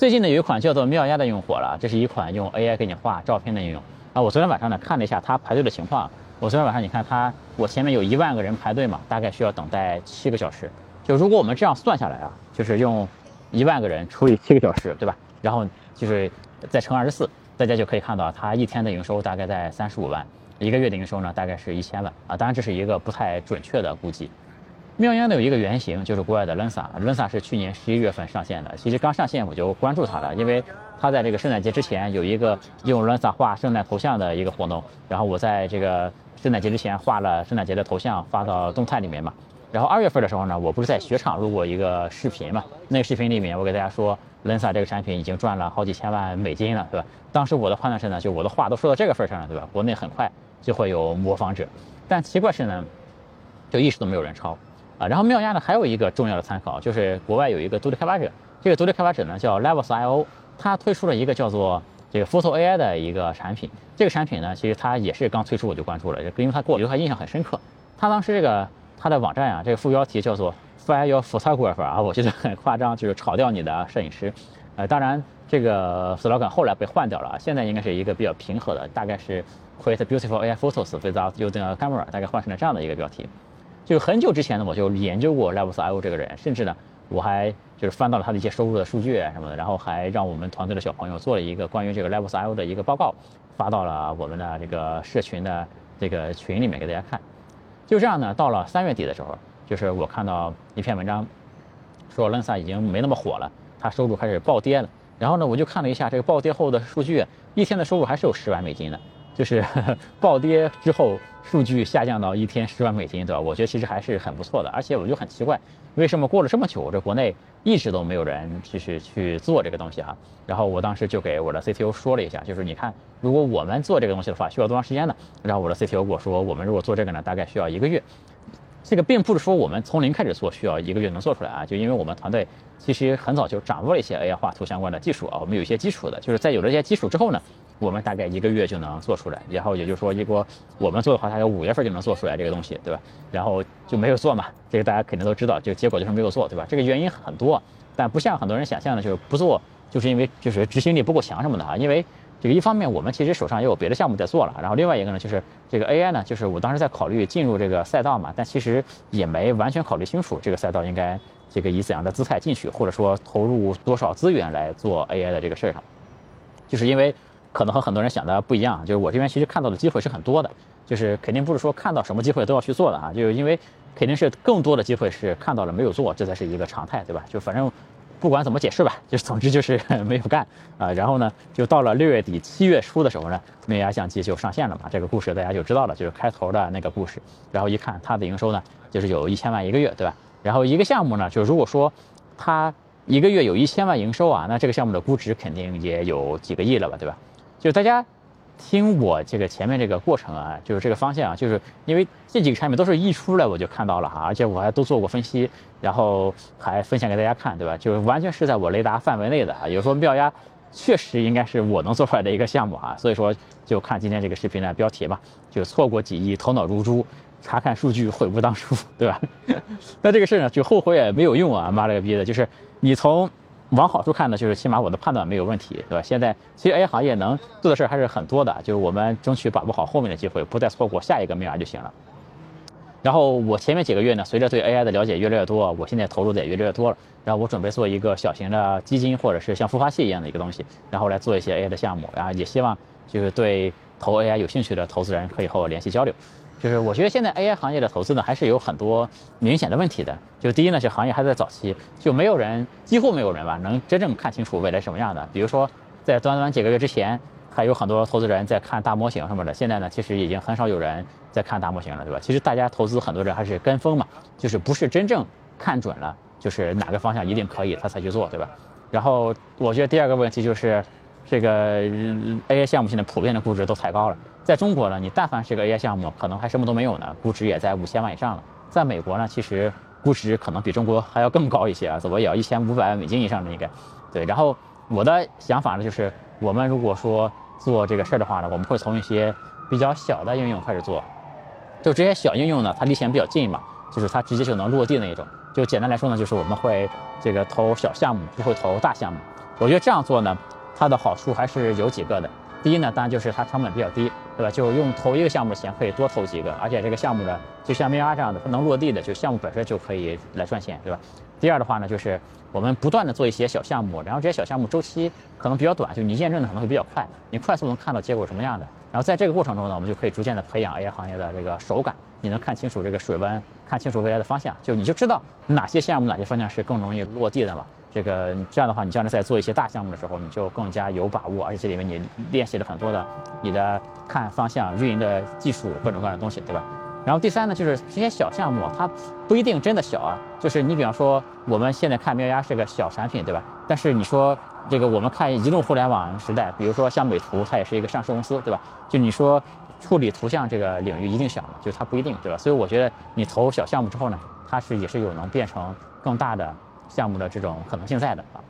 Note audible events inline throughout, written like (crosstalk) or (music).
最近呢有一款叫做妙丫的用火了，这是一款用 AI 给你画照片的应用啊。我昨天晚上呢看了一下它排队的情况，我昨天晚上你看它，我前面有一万个人排队嘛，大概需要等待七个小时。就如果我们这样算下来啊，就是用一万个人除以七个小时，对吧？然后就是再乘二十四，大家就可以看到它一天的营收大概在三十五万，一个月的营收呢大概是一千万啊。当然这是一个不太准确的估计。妙烟呢有一个原型，就是国外的 Lensa，Lensa 是去年十一月份上线的。其实刚上线我就关注它了，因为它在这个圣诞节之前有一个用 Lensa 画圣诞头像的一个活动，然后我在这个圣诞节之前画了圣诞节的头像发到动态里面嘛。然后二月份的时候呢，我不是在雪场录过一个视频嘛？那个视频里面我给大家说，Lensa 这个产品已经赚了好几千万美金了，对吧？当时我的判断是呢，就我的话都说到这个份上了，对吧？国内很快就会有模仿者，但奇怪是呢，就一直都没有人抄。啊，然后妙亚呢还有一个重要的参考，就是国外有一个独立开发者，这个独立开发者呢叫 Levels.io，他推出了一个叫做这个 Photo AI 的一个产品。这个产品呢，其实它也是刚推出我就关注了，因为它给我留下印象很深刻。他当时这个他的网站啊，这个副标题叫做 Fire Your Photographer 啊，我觉得很夸张，就是炒掉你的摄影师。呃，当然这个 slogan 后来被换掉了，现在应该是一个比较平和的，大概是 Create Beautiful AI Photos without using a camera，大概换成了这样的一个标题。就很久之前呢，我就研究过 Levels.io 这个人，甚至呢，我还就是翻到了他的一些收入的数据什么的，然后还让我们团队的小朋友做了一个关于这个 Levels.io 的一个报告，发到了我们的这个社群的这个群里面给大家看。就这样呢，到了三月底的时候，就是我看到一篇文章，说 Lensa 已经没那么火了，他收入开始暴跌了。然后呢，我就看了一下这个暴跌后的数据，一天的收入还是有十万美金的。就是 (laughs) 暴跌之后，数据下降到一天十万美金，对吧？我觉得其实还是很不错的。而且我就很奇怪，为什么过了这么久，这国内一直都没有人就是去做这个东西哈？然后我当时就给我的 CTO 说了一下，就是你看，如果我们做这个东西的话，需要多长时间呢？然后我的 CTO 跟我说，我们如果做这个呢，大概需要一个月。这个并不是说我们从零开始做需要一个月能做出来啊，就因为我们团队其实很早就掌握了一些 AI 画图相关的技术啊，我们有一些基础的，就是在有了这些基础之后呢。我们大概一个月就能做出来，然后也就是说，如果我们做的话，大概五月份就能做出来这个东西，对吧？然后就没有做嘛，这个大家肯定都知道，就结果就是没有做，对吧？这个原因很多，但不像很多人想象的，就是不做，就是因为就是执行力不够强什么的啊。因为这个一方面我们其实手上也有别的项目在做了，然后另外一个呢，就是这个 AI 呢，就是我当时在考虑进入这个赛道嘛，但其实也没完全考虑清楚这个赛道应该这个以怎样的姿态进去，或者说投入多少资源来做 AI 的这个事儿上，就是因为。可能和很多人想的不一样，就是我这边其实看到的机会是很多的，就是肯定不是说看到什么机会都要去做的啊，就是因为肯定是更多的机会是看到了没有做，这才是一个常态，对吧？就反正不管怎么解释吧，(laughs) 就总之就是 (laughs) 没有干啊。然后呢，就到了六月底七月初的时候呢，美牙相机就上线了嘛，这个故事大家就知道了，就是开头的那个故事。然后一看它的营收呢，就是有一千万一个月，对吧？然后一个项目呢，就如果说它一个月有一千万营收啊，那这个项目的估值肯定也有几个亿了吧，对吧？就大家听我这个前面这个过程啊，就是这个方向啊，就是因为这几个产品都是一出来我就看到了哈，而且我还都做过分析，然后还分享给大家看，对吧？就是完全是在我雷达范围内的啊。有时候妙压确实应该是我能做出来的一个项目啊，所以说就看今天这个视频的标题吧，就错过几亿，头脑如猪，查看数据悔不当初，对吧？(laughs) 那这个事呢，就后悔也没有用啊，妈了个逼的，就是你从。往好处看呢，就是起码我的判断没有问题，对吧？现在其实 AI 行业能做的事儿还是很多的，就是我们争取把握好后面的机会，不再错过下一个面儿就行了。然后我前面几个月呢，随着对 AI 的了解越来越多，我现在投入的也越来越多了。然后我准备做一个小型的基金，或者是像孵化器一样的一个东西，然后来做一些 AI 的项目，然后也希望就是对投 AI 有兴趣的投资人可以和我联系交流。就是我觉得现在 AI 行业的投资呢，还是有很多明显的问题的。就第一呢，是行业还在早期，就没有人，几乎没有人吧，能真正看清楚未来什么样的。比如说，在短短几个月之前，还有很多投资人在看大模型什么的。现在呢，其实已经很少有人在看大模型了，对吧？其实大家投资很多人还是跟风嘛，就是不是真正看准了，就是哪个方向一定可以，他才去做，对吧？然后我觉得第二个问题就是，这个 AI 项目现在普遍的估值都抬高了。在中国呢，你但凡是个 AI 项目，可能还什么都没有呢，估值也在五千万以上了。在美国呢，其实估值可能比中国还要更高一些啊，怎么也要一千五百万美金以上的应该。对，然后我的想法呢，就是我们如果说做这个事儿的话呢，我们会从一些比较小的应用开始做。就这些小应用呢，它离钱比较近嘛，就是它直接就能落地那一种。就简单来说呢，就是我们会这个投小项目，不会投大项目。我觉得这样做呢，它的好处还是有几个的。第一呢，当然就是它成本比较低，对吧？就用投一个项目的钱可以多投几个，而且这个项目呢，就像喵丫这样的，它能落地的，就项目本身就可以来赚钱，对吧？第二的话呢，就是我们不断的做一些小项目，然后这些小项目周期可能比较短，就你验证的可能会比较快，你快速能看到结果什么样的。然后在这个过程中呢，我们就可以逐渐的培养 AI 行业的这个手感，你能看清楚这个水温，看清楚未来的方向，就你就知道哪些项目哪些方向是更容易落地的了。这个这样的话，你将来在做一些大项目的时候，你就更加有把握，而且这里面你练习了很多的你的看方向、运营的技术各种各样的东西，对吧？然后第三呢，就是这些小项目，它不一定真的小啊。就是你比方说，我们现在看喵丫是个小产品，对吧？但是你说这个我们看移动互联网时代，比如说像美图，它也是一个上市公司，对吧？就你说处理图像这个领域一定小吗？就它不一定，对吧？所以我觉得你投小项目之后呢，它是也是有能变成更大的。项目的这种可能性在的啊，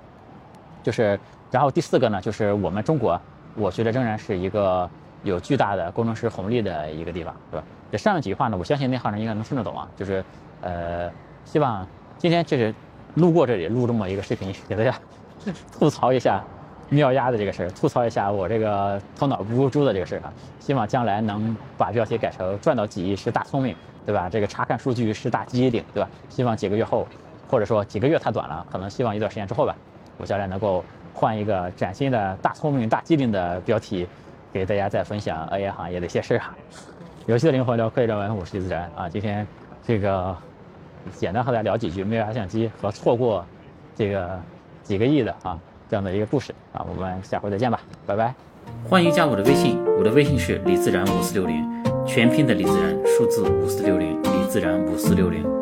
就是，然后第四个呢，就是我们中国，我觉得仍然是一个有巨大的工程师红利的一个地方，是吧？这上面几句话呢，我相信内行人应该能听得懂啊。就是，呃，希望今天就是路过这里录这么一个视频，给大家 (laughs) 吐槽一下妙鸭的这个事儿，吐槽一下我这个头脑不如猪的这个事儿啊。希望将来能把标题改成赚到几亿是大聪明，对吧？这个查看数据是大机灵，对吧？希望几个月后。或者说几个月太短了，可能希望一段时间之后吧，我将来能够换一个崭新的大聪明、大机灵的标题，给大家再分享 AI 行业的一些事儿哈。游戏的灵魂聊科技人文，我是李自然啊。今天这个简单和大家聊几句妙 a 相机和错过这个几个亿的啊这样的一个故事啊。我们下回再见吧，拜拜。欢迎加我的微信，我的微信是李自然五四六零，全拼的李自然，数字五四六零，李自然五四六零。